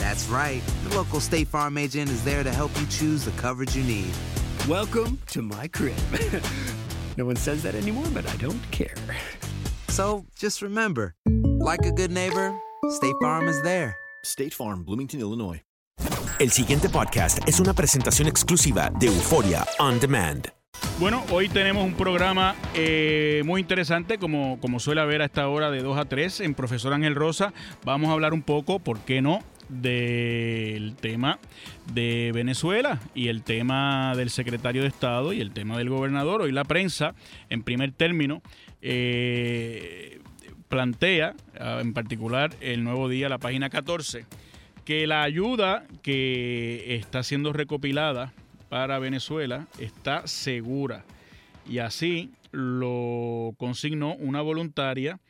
That's right. The local State Farm agent is there to help you choose the coverage you need. Welcome to my crib. no one says that anymore, but I don't care. So just remember, like a good neighbor, State Farm is there. State Farm, Bloomington, Illinois. El siguiente podcast es una presentación exclusiva de Euforia On Demand. Bueno, hoy tenemos un programa eh, muy interesante, como, como suele haber a esta hora de 2 a 3 en Profesor Ángel Rosa. Vamos a hablar un poco, ¿por qué no?, del tema de Venezuela y el tema del secretario de Estado y el tema del gobernador. Hoy la prensa, en primer término, eh, plantea, ah, en particular el nuevo día, la página 14, que la ayuda que está siendo recopilada para Venezuela está segura. Y así lo consignó una voluntaria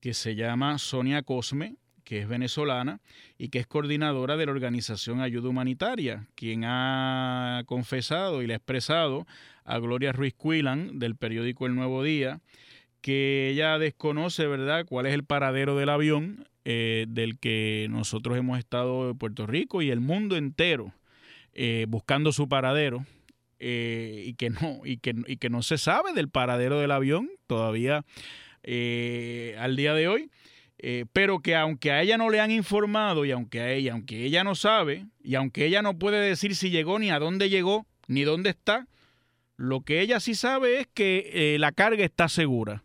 que se llama Sonia Cosme, que es venezolana y que es coordinadora de la organización Ayuda Humanitaria, quien ha confesado y le ha expresado a Gloria Ruiz Cuilan del periódico El Nuevo Día que ella desconoce, ¿verdad?, cuál es el paradero del avión eh, del que nosotros hemos estado en Puerto Rico y el mundo entero eh, buscando su paradero eh, y, que no, y, que, y que no se sabe del paradero del avión todavía al día de hoy. Eh, pero que aunque a ella no le han informado y aunque a ella, aunque ella no sabe y aunque ella no puede decir si llegó ni a dónde llegó ni dónde está, lo que ella sí sabe es que eh, la carga está segura.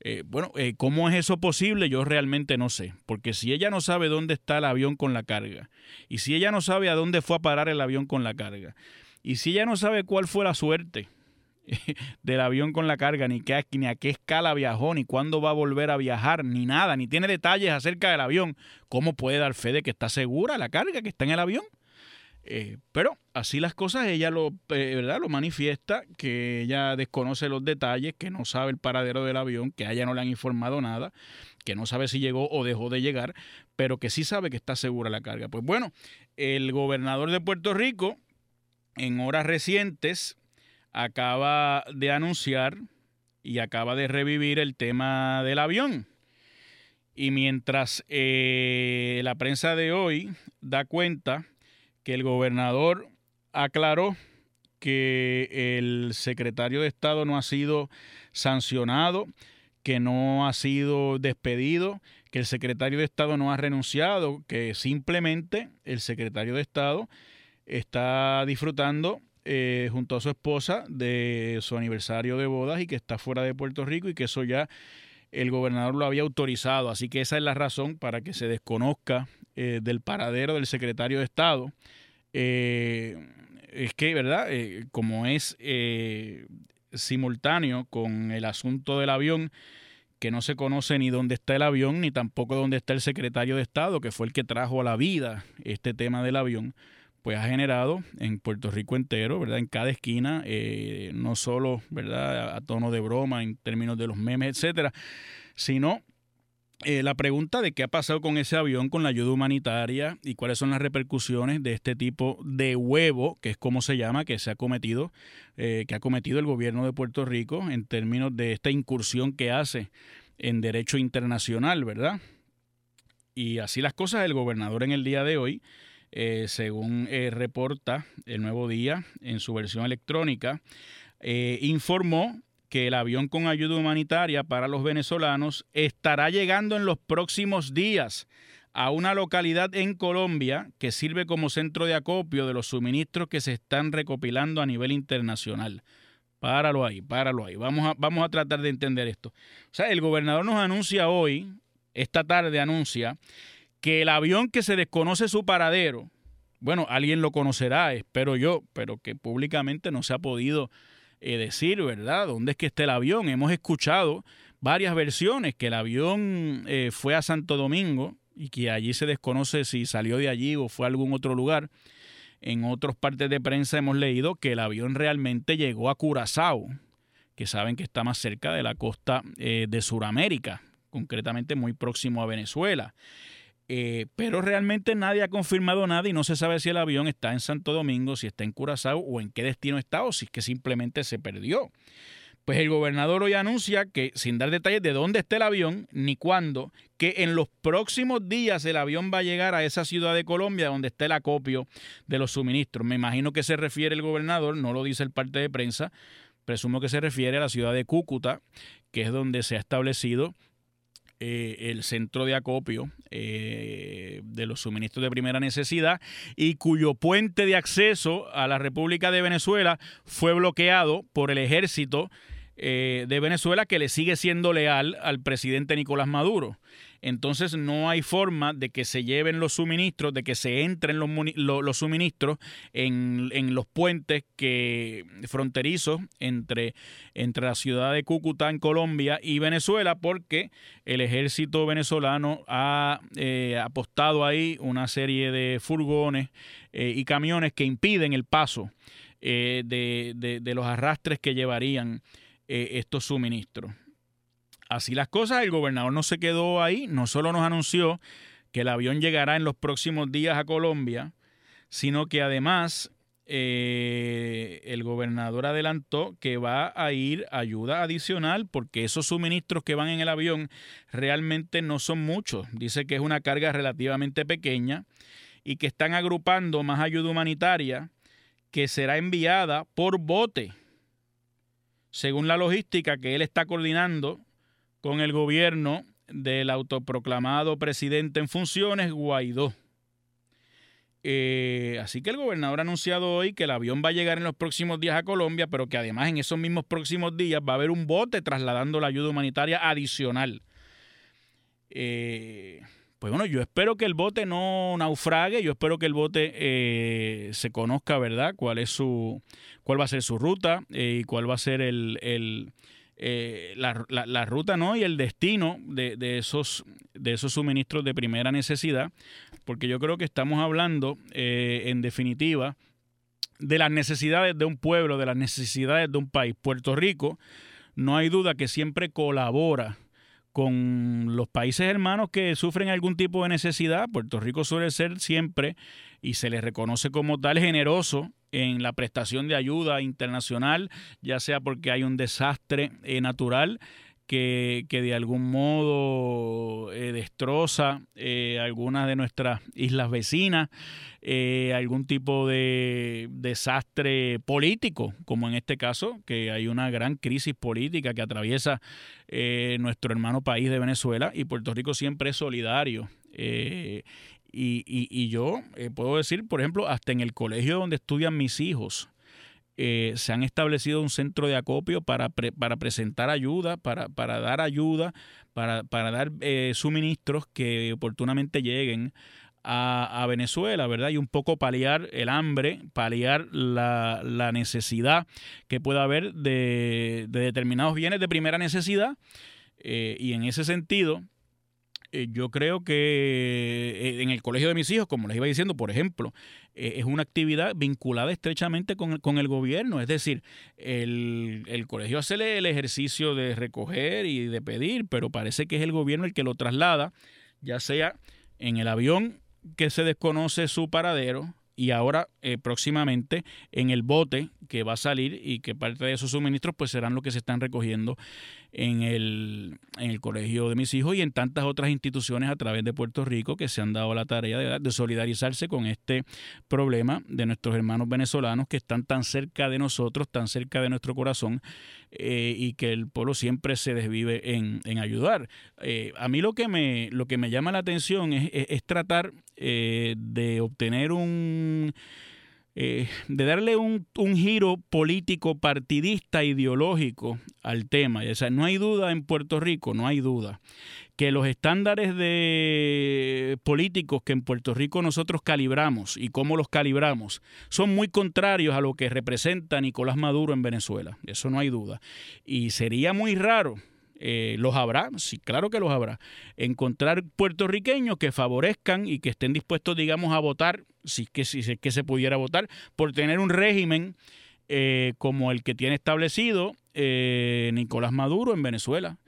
Eh, bueno, eh, ¿cómo es eso posible? Yo realmente no sé, porque si ella no sabe dónde está el avión con la carga, y si ella no sabe a dónde fue a parar el avión con la carga, y si ella no sabe cuál fue la suerte del avión con la carga, ni, qué, ni a qué escala viajó, ni cuándo va a volver a viajar, ni nada, ni tiene detalles acerca del avión, ¿cómo puede dar fe de que está segura la carga que está en el avión? Eh, pero así las cosas, ella lo, eh, ¿verdad? lo manifiesta, que ella desconoce los detalles, que no sabe el paradero del avión, que a ella no le han informado nada, que no sabe si llegó o dejó de llegar, pero que sí sabe que está segura la carga. Pues bueno, el gobernador de Puerto Rico, en horas recientes, acaba de anunciar y acaba de revivir el tema del avión. Y mientras eh, la prensa de hoy da cuenta que el gobernador aclaró que el secretario de Estado no ha sido sancionado, que no ha sido despedido, que el secretario de Estado no ha renunciado, que simplemente el secretario de Estado está disfrutando eh, junto a su esposa de su aniversario de bodas y que está fuera de Puerto Rico y que eso ya el gobernador lo había autorizado. Así que esa es la razón para que se desconozca eh, del paradero del secretario de Estado. Eh, es que, ¿verdad? Eh, como es eh, simultáneo con el asunto del avión, que no se conoce ni dónde está el avión, ni tampoco dónde está el secretario de Estado, que fue el que trajo a la vida este tema del avión, pues ha generado en Puerto Rico entero, ¿verdad? En cada esquina, eh, no solo, ¿verdad? A, tono de broma en términos de los memes, etcétera, sino eh, la pregunta de qué ha pasado con ese avión, con la ayuda humanitaria y cuáles son las repercusiones de este tipo de huevo, que es como se llama, que se ha cometido, eh, que ha cometido el gobierno de Puerto Rico en términos de esta incursión que hace en derecho internacional, ¿verdad? Y así las cosas, el gobernador en el día de hoy, eh, según reporta el nuevo día en su versión electrónica, informó que el avión con ayuda humanitaria para los venezolanos estará llegando en los próximos días a una localidad en Colombia que sirve como centro de acopio de los suministros que se están recopilando a nivel internacional. Páralo ahí, páralo ahí. Vamos a, vamos a tratar de entender esto. O sea, el gobernador nos anuncia hoy, esta tarde anuncia, que el avión que se desconoce su paradero, bueno, alguien lo conocerá, espero yo, pero que públicamente no se ha podido eh, decir, ¿verdad?, dónde es que está el avión. Hemos escuchado varias versiones, que el avión eh, fue a Santo Domingo y que allí se desconoce si salió de allí o fue a algún otro lugar. En otras partes de prensa hemos leído que el avión realmente llegó a Curazao, que saben que está más cerca de la costa eh, de Sudamérica, concretamente muy próximo a Venezuela. Eh, pero realmente nadie ha confirmado nada y no se sabe si el avión está en Santo Domingo, si está en Curazao o en qué destino está o si es que simplemente se perdió. Pues el gobernador hoy anuncia que, sin dar detalles de dónde está el avión ni cuándo, que en los próximos días el avión va a llegar a esa ciudad de Colombia donde está el acopio de los suministros. Me imagino que se refiere el gobernador, no lo dice el parte de prensa, presumo que se refiere a la ciudad de Cúcuta, que es donde se ha establecido eh, el centro de acopio eh, de los suministros de primera necesidad y cuyo puente de acceso a la República de Venezuela fue bloqueado por el ejército eh, de Venezuela que le sigue siendo leal al presidente Nicolás Maduro. Entonces no hay forma de que se lleven los suministros, de que se entren los, los, suministros en, los puentes que fronterizos entre, entre la ciudad de Cúcuta en Colombia y Venezuela, porque el ejército venezolano ha eh, apostado ahí una serie de furgones eh, y camiones que impiden el paso de, de, los arrastres que llevarían estos suministros. Así las cosas, el gobernador no se quedó ahí, no solo nos anunció que el avión llegará en los próximos días a Colombia, sino que además eh, el gobernador adelantó que va a ir ayuda adicional porque esos suministros que van en el avión realmente no son muchos. Dice que es una carga relativamente pequeña y que están agrupando más ayuda humanitaria que será enviada por bote, según la logística que él está coordinando con el gobierno del autoproclamado presidente en funciones, Guaidó. Eh, así que el gobernador ha anunciado hoy que el avión va a llegar en los próximos días a Colombia, pero que además en esos mismos próximos días va a haber un bote trasladando la ayuda humanitaria adicional. Eh, pues bueno, yo espero que el bote no naufrague, yo espero que el bote eh, se conozca, ¿verdad? Cuál es su, cuál va a ser su ruta y cuál va a ser el, eh, la, ruta ¿no? y el destino de, esos, de esos suministros de primera necesidad, porque yo creo que estamos hablando, eh, en definitiva, de las necesidades de un pueblo, de las necesidades de un país. Puerto Rico, no hay duda que siempre colabora con los países hermanos que sufren algún tipo de necesidad. Puerto Rico suele ser siempre, y se le reconoce como tal, generoso en la prestación de ayuda internacional, ya sea porque hay un desastre eh, natural que, de algún modo eh, destroza eh, algunas de nuestras islas vecinas, algún tipo de desastre político, como en este caso, que hay una gran crisis política que atraviesa nuestro hermano país de Venezuela y Puerto Rico siempre es solidario y, y, yo eh, puedo decir, por ejemplo, hasta en el colegio donde estudian mis hijos, eh, se han establecido un centro de acopio para, para presentar ayuda, para, para dar ayuda, para, para dar eh, suministros que oportunamente lleguen a, Venezuela, ¿verdad? Y un poco paliar el hambre, paliar la, la necesidad que pueda haber de, de, determinados bienes de primera necesidad. y en ese sentido, eh, yo creo que eh, en el colegio de mis hijos, como les iba diciendo, por ejemplo, eh, es una actividad vinculada estrechamente con con el gobierno. Es decir, el, el colegio hace el ejercicio de recoger y de pedir, pero parece que es el gobierno el que lo traslada, ya sea en el avión que se desconoce su paradero, y ahora eh, próximamente en el bote que va a salir y que parte de esos suministros pues serán lo que se están recogiendo en el, en el colegio de mis hijos y en tantas otras instituciones a través de Puerto Rico que se han dado la tarea de, solidarizarse con este problema de nuestros hermanos venezolanos que están tan cerca de nosotros, tan cerca de nuestro corazón eh, y que el pueblo siempre se desvive en, en ayudar. Eh, a mí lo que me, lo que me llama la atención es, es, tratar de obtener un eh, de darle un, giro político, partidista, ideológico al tema. O sea, no hay duda en Puerto Rico, no hay duda, que los estándares de políticos que en Puerto Rico nosotros calibramos y cómo los calibramos son muy contrarios a lo que representa Nicolás Maduro en Venezuela. Eso no hay duda. Y sería muy raro eh, los habrá, sí, claro que los habrá. Encontrar puertorriqueños que favorezcan y que estén dispuestos, digamos, a votar, si que, si, que se pudiera votar, por tener un régimen eh, como el que tiene establecido eh, Nicolás Maduro en Venezuela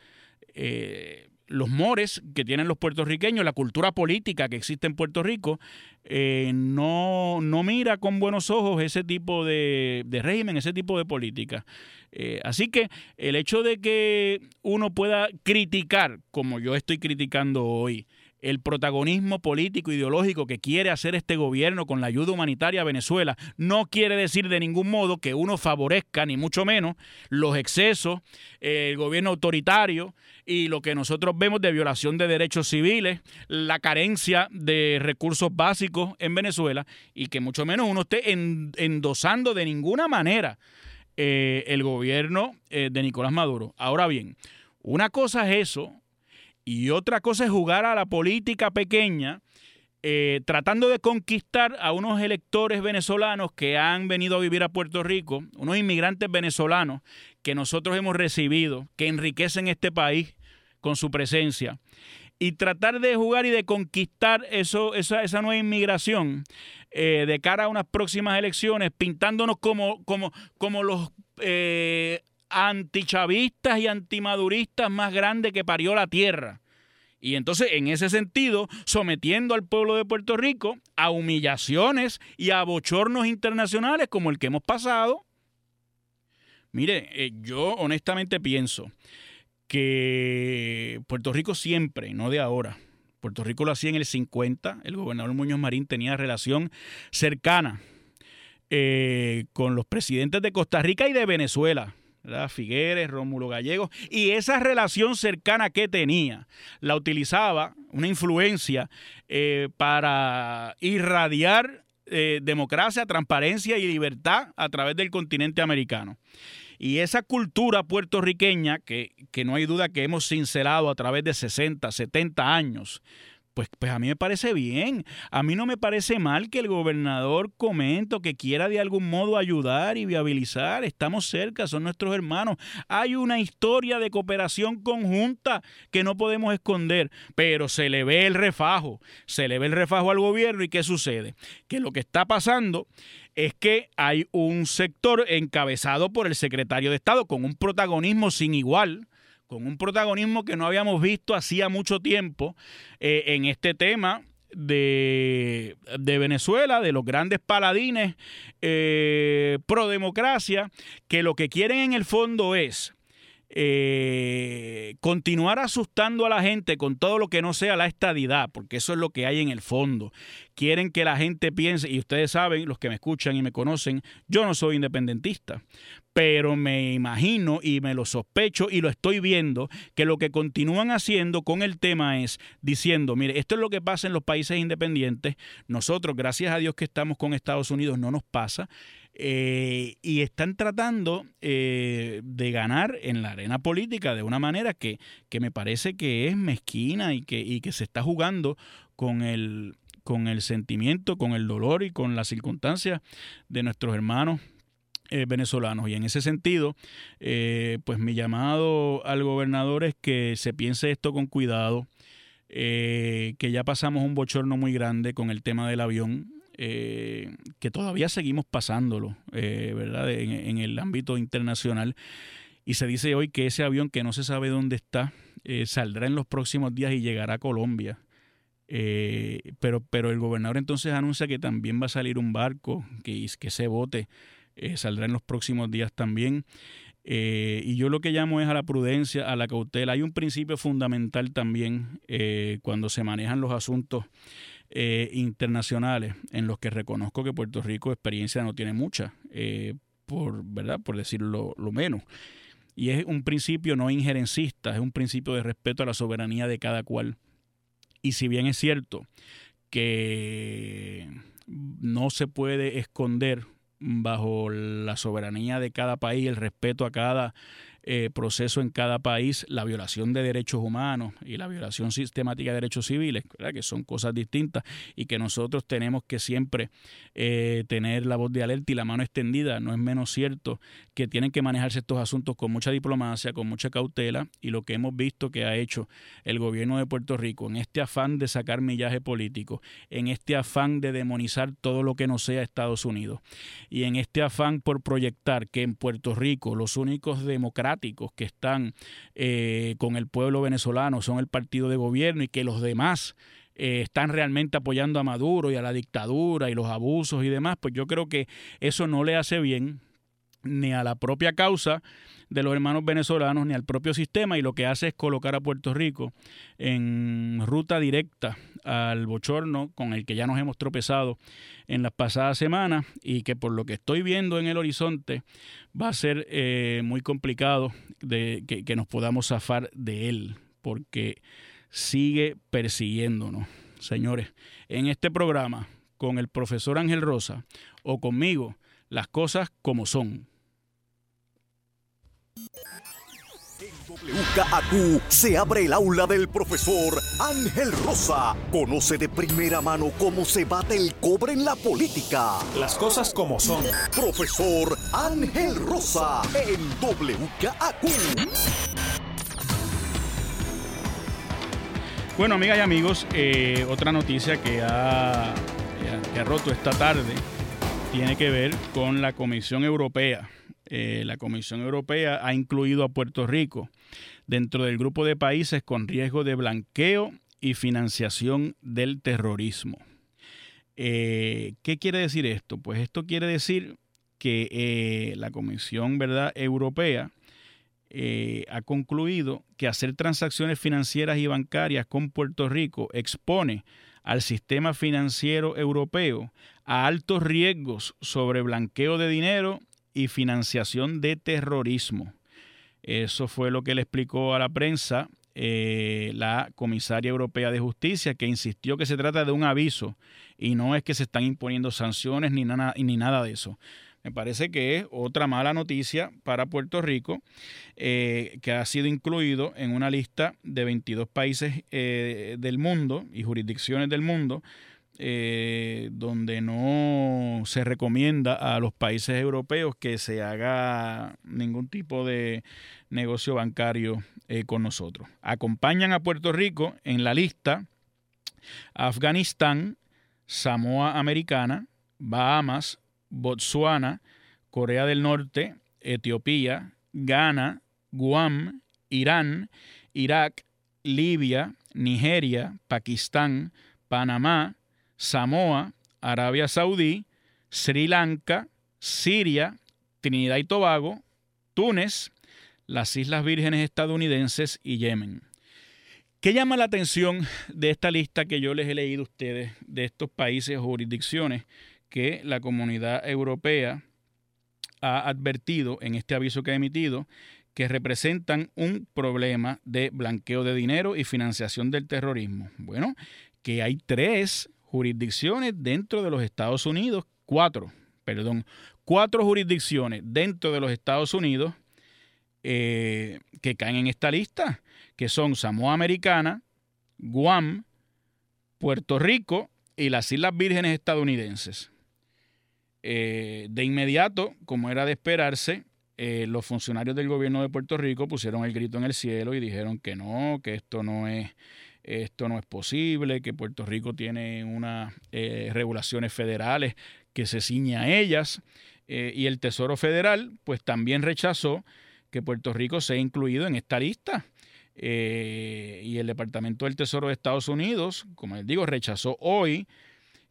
los mores que tienen los puertorriqueños, la cultura política que existe en Puerto Rico, eh, no, no, mira con buenos ojos ese tipo de, régimen, ese tipo de política. Eh, así que el hecho de que uno pueda criticar, como yo estoy criticando hoy, el protagonismo político ideológico que quiere hacer este gobierno con la ayuda humanitaria a Venezuela no quiere decir de ningún modo que uno favorezca, ni mucho menos, los excesos, el gobierno autoritario y lo que nosotros vemos de violación de derechos civiles, la carencia de recursos básicos en Venezuela y que mucho menos uno esté endosando de ninguna manera eh, el gobierno eh, de Nicolás Maduro. Ahora bien, una cosa es eso, y otra cosa es jugar a la política pequeña, eh, tratando de conquistar a unos electores venezolanos que han venido a vivir a Puerto Rico, unos inmigrantes venezolanos que nosotros hemos recibido, que enriquecen este país con su presencia, y tratar de jugar y de conquistar esa, nueva inmigración eh, de cara a unas próximas elecciones, pintándonos como, como, como los eh, antichavistas y antimaduristas más grandes que parió la tierra. Y entonces, en ese sentido, sometiendo al pueblo de Puerto Rico a humillaciones y a bochornos internacionales como el que hemos pasado. Mire, eh, yo honestamente pienso que Puerto Rico siempre, no de ahora, Puerto Rico lo hacía en el 50, el gobernador Muñoz Marín tenía relación cercana eh, con los presidentes de Costa Rica y de Venezuela. Figueres, Rómulo Gallegos, y esa relación cercana que tenía la utilizaba, una influencia eh, para irradiar eh, democracia, transparencia y libertad a través del continente americano. Y esa cultura puertorriqueña, que, que no hay duda que hemos cincelado a través de 60, 70 años, pues, pues, a mí me parece bien. A mí no me parece mal que el gobernador comente que quiera de algún modo ayudar y viabilizar. Estamos cerca, son nuestros hermanos. Hay una historia de cooperación conjunta que no podemos esconder, pero se le ve el refajo, se le ve el refajo al gobierno y ¿qué sucede? Que lo que está pasando es que hay un sector encabezado por el secretario de Estado con un protagonismo sin igual con un protagonismo que no habíamos visto hacía mucho tiempo eh, en este tema de, Venezuela, de los grandes paladines eh, pro democracia, que lo que quieren en el fondo es eh, continuar asustando a la gente con todo lo que no sea la estadidad, porque eso es lo que hay en el fondo. Quieren que la gente piense, y ustedes saben, los que me escuchan y me conocen, yo no soy independentista, pero me imagino y me lo sospecho y lo estoy viendo, que lo que continúan haciendo con el tema es diciendo, mire, esto es lo que pasa en los países independientes, nosotros, gracias a Dios que estamos con Estados Unidos, no nos pasa, eh, y están tratando eh, de ganar en la arena política de una manera que, me parece que es mezquina y que, que se está jugando con el, con el sentimiento, con el dolor y con las circunstancias de nuestros hermanos eh, venezolanos. Y en ese sentido, pues mi llamado al gobernador es que se piense esto con cuidado, eh, que ya pasamos un bochorno muy grande con el tema del avión, eh, que todavía seguimos pasándolo, eh, ¿verdad? En, el ámbito internacional. Y se dice hoy que ese avión que no se sabe dónde está, saldrá en los próximos días y llegará a Colombia. pero, pero el gobernador entonces anuncia que también va a salir un barco, que, que ese bote saldrá en los próximos días también. Eh, y yo lo que llamo es a la prudencia, a la cautela. Hay un principio fundamental también eh, cuando se manejan los asuntos eh, internacionales en los que reconozco que Puerto Rico experiencia no tiene mucha, por, ¿verdad? por decirlo lo menos. Y es un principio no injerencista, es un principio de respeto a la soberanía de cada cual. Y si bien es cierto que no se puede esconder bajo la soberanía de cada país, el respeto a cada eh, proceso en cada país, la violación de derechos humanos y la violación sistemática de derechos civiles, que son cosas distintas y que nosotros tenemos que siempre eh, tener la voz de alerta y la mano extendida. No es menos cierto que tienen que manejarse estos asuntos con mucha diplomacia, con mucha cautela y lo que hemos visto que ha hecho el gobierno de Puerto Rico en este afán de sacar millaje político, en este afán de demonizar todo lo que no sea Estados Unidos y en este afán por proyectar que en Puerto Rico los únicos democráticos que están eh, con el pueblo venezolano son el partido de gobierno y que los demás eh, están realmente apoyando a Maduro y a la dictadura y los abusos y demás, pues yo creo que eso no le hace bien ni a la propia causa de los hermanos venezolanos ni al propio sistema y lo que hace es colocar a Puerto Rico en ruta directa al bochorno con el que ya nos hemos tropezado en las pasadas semanas y que por lo que estoy viendo en el horizonte va a ser eh, muy complicado de que, que nos podamos zafar de él porque sigue persiguiéndonos. Señores, en este programa con el profesor Ángel Rosa o conmigo, las cosas como son. En WKAQ se abre el aula del profesor Ángel Rosa. Conoce de primera mano cómo se bate el cobre en la política. Las cosas como son. Profesor Ángel Rosa en WKAQ. Bueno, amigas y amigos, eh, otra noticia que ha, que ha roto esta tarde tiene que ver con la Comisión Europea eh, la Comisión Europea ha incluido a Puerto Rico dentro del grupo de países con riesgo de blanqueo y financiación del terrorismo. Eh, ¿Qué quiere decir esto? Pues esto quiere decir que eh, la Comisión ¿verdad? Europea ha concluido que hacer transacciones financieras y bancarias con Puerto Rico expone al sistema financiero europeo a altos riesgos sobre blanqueo de dinero y financiación de terrorismo. Eso fue lo que le explicó a la prensa eh, la comisaria europea de justicia, que insistió que se trata de un aviso y no es que se están imponiendo sanciones ni nada, ni nada de eso. Me parece que es otra mala noticia para Puerto Rico, eh, que ha sido incluido en una lista de 22 países eh, del mundo y jurisdicciones del mundo eh, donde no se recomienda a los países europeos que se haga ningún tipo de negocio bancario eh, con nosotros. Acompañan a Puerto Rico en la lista Afganistán, Samoa Americana, Bahamas, Botsuana, Corea del Norte, Etiopía, Ghana, Guam, Irán, Irak, Libia, Nigeria, Pakistán, Panamá, Samoa, Arabia Saudí, Sri Lanka, Siria, Trinidad y Tobago, Túnez, las Islas Vírgenes estadounidenses y Yemen. ¿Qué llama la atención de esta lista que yo les he leído a ustedes de estos países o jurisdicciones que la comunidad europea ha advertido en este aviso que ha emitido que representan un problema de blanqueo de dinero y financiación del terrorismo? Bueno, que hay tres jurisdicciones dentro de los Estados Unidos, cuatro, perdón, cuatro jurisdicciones dentro de los Estados Unidos eh, que caen en esta lista, que son Samoa Americana, Guam, Puerto Rico y las Islas Vírgenes estadounidenses. Eh, de inmediato, como era de esperarse, eh, los funcionarios del gobierno de Puerto Rico pusieron el grito en el cielo y dijeron que no, que esto no es esto no es posible, que Puerto Rico tiene unas eh, regulaciones federales que se ciñe a ellas. Eh, y el Tesoro Federal, pues también rechazó que Puerto Rico sea incluido en esta lista. Eh, y el Departamento del Tesoro de Estados Unidos, como les digo, rechazó hoy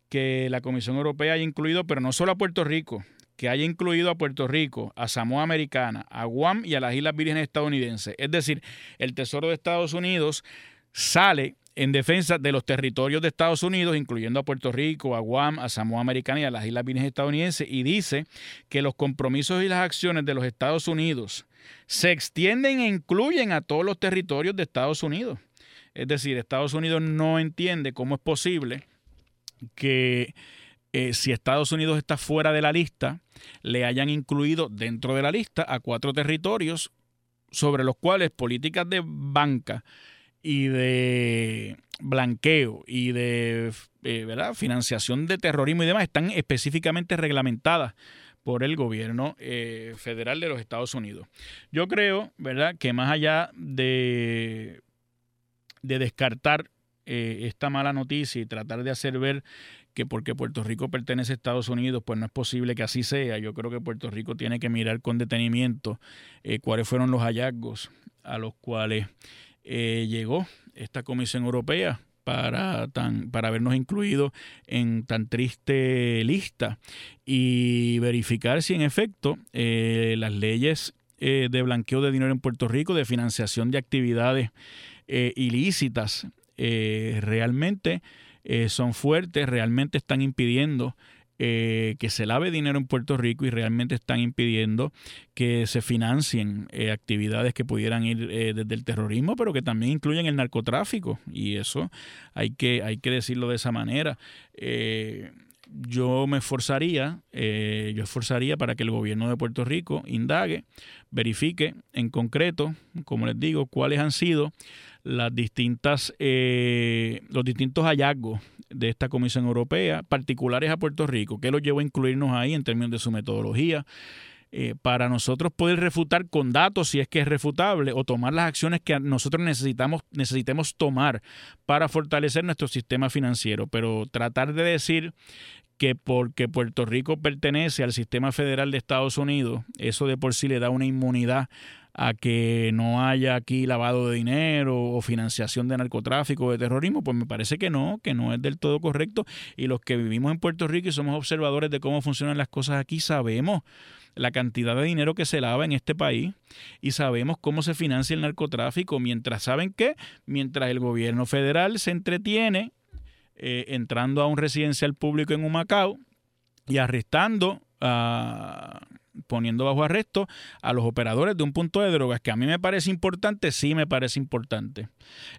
que la Comisión Europea haya incluido, pero no solo a Puerto Rico, que haya incluido a Puerto Rico, a Samoa Americana, a Guam y a las Islas Vírgenes estadounidenses. Es decir, el Tesoro de Estados Unidos sale en defensa de los territorios de Estados Unidos, incluyendo a Puerto Rico, a Guam, a Samoa Americana y a las Islas Vírgenes estadounidenses, y dice que los compromisos y las acciones de los Estados Unidos se extienden e incluyen a todos los territorios de Estados Unidos. Es decir, Estados Unidos no entiende cómo es posible que eh, si Estados Unidos está fuera de la lista, le hayan incluido dentro de la lista a cuatro territorios sobre los cuales políticas de banca y de blanqueo y de eh, ¿verdad? financiación de terrorismo y demás están específicamente reglamentadas por el gobierno eh, federal de los Estados Unidos. Yo creo, ¿verdad?, que más allá de, de descartar eh, esta mala noticia y tratar de hacer ver que porque Puerto Rico pertenece a Estados Unidos, pues no es posible que así sea. Yo creo que Puerto Rico tiene que mirar con detenimiento cuáles fueron los hallazgos a los cuales eh, llegó esta Comisión Europea para, tan, para habernos incluido en tan triste lista y verificar si en efecto eh, las leyes eh, de blanqueo de dinero en Puerto Rico, de financiación de actividades ilícitas, realmente son fuertes, realmente están impidiendo eh, que se lave dinero en Puerto Rico y realmente están impidiendo que se financien eh, actividades que pudieran ir eh, desde el terrorismo, pero que también incluyen el narcotráfico. Y eso hay que, hay que decirlo de esa manera. Yo me esforzaría, yo esforzaría para que el gobierno de Puerto Rico indague, verifique en concreto, como les digo, cuáles han sido las distintas, eh, los distintos hallazgos de esta Comisión Europea, particulares a Puerto Rico, que los llevó a incluirnos ahí en términos de su metodología, eh, para nosotros poder refutar con datos si es que es refutable o tomar las acciones que nosotros necesitamos necesitemos tomar para fortalecer nuestro sistema financiero, pero tratar de decir que porque Puerto Rico pertenece al sistema federal de Estados Unidos, eso de por sí le da una inmunidad a que no haya aquí lavado de dinero o financiación de narcotráfico o de terrorismo, pues me parece que no, que no es del todo correcto. Y los que vivimos en Puerto Rico y somos observadores de cómo funcionan las cosas aquí, sabemos la cantidad de dinero que se lava en este país y sabemos cómo se financia el narcotráfico, mientras saben que, mientras el gobierno federal se entretiene eh, entrando a un residencial público en Humacao y arrestando a poniendo bajo arresto a los operadores de un punto de drogas, que a mí me parece importante, sí me parece importante.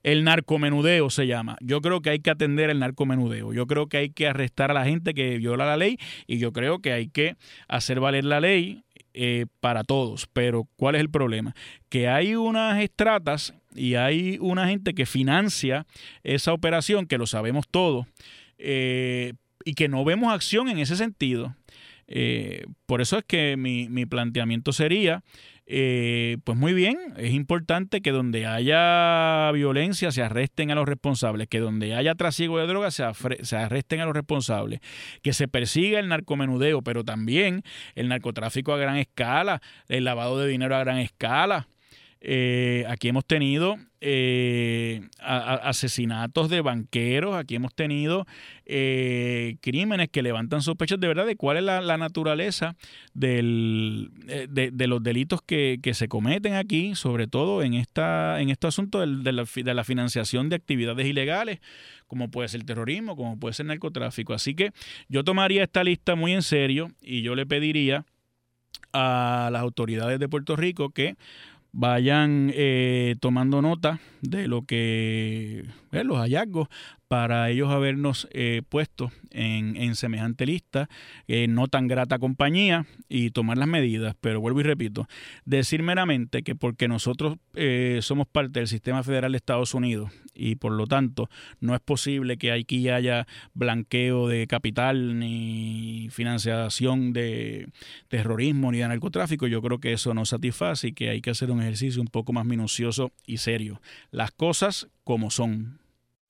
El narcomenudeo se llama. Yo creo que hay que atender el narcomenudeo. Yo creo que hay que arrestar a la gente que viola la ley y yo creo que hay que hacer valer la ley eh, para todos. Pero ¿cuál es el problema? Que hay unas estratas y hay una gente que financia esa operación, que lo sabemos todos, eh, y que no vemos acción en ese sentido. Eh, por eso es que mi, mi planteamiento sería, eh, pues muy bien, es importante que donde haya violencia se arresten a los responsables, que donde haya trasiego de drogas se, se arresten a los responsables, que se persiga el narcomenudeo, pero también el narcotráfico a gran escala, el lavado de dinero a gran escala. Eh, aquí hemos tenido eh, asesinatos de banqueros, aquí hemos tenido eh, crímenes que levantan sospechas de verdad de cuál es la, naturaleza del, de, los delitos que, se cometen aquí, sobre todo en, esta, en este asunto de, la, de la financiación de actividades ilegales, como puede ser el terrorismo, como puede ser narcotráfico. Así que yo tomaría esta lista muy en serio y yo le pediría a las autoridades de Puerto Rico que vayan eh, tomando nota de lo que eh, los hallazgos para ellos habernos eh, puesto en, semejante lista, eh, no tan grata compañía y tomar las medidas. Pero vuelvo y repito, decir meramente que porque nosotros eh, somos parte del sistema federal de Estados Unidos y por lo tanto no es posible que aquí haya blanqueo de capital ni financiación de terrorismo ni de narcotráfico, yo creo que eso no satisface y que hay que hacer un ejercicio un poco más minucioso y serio. Las cosas como son.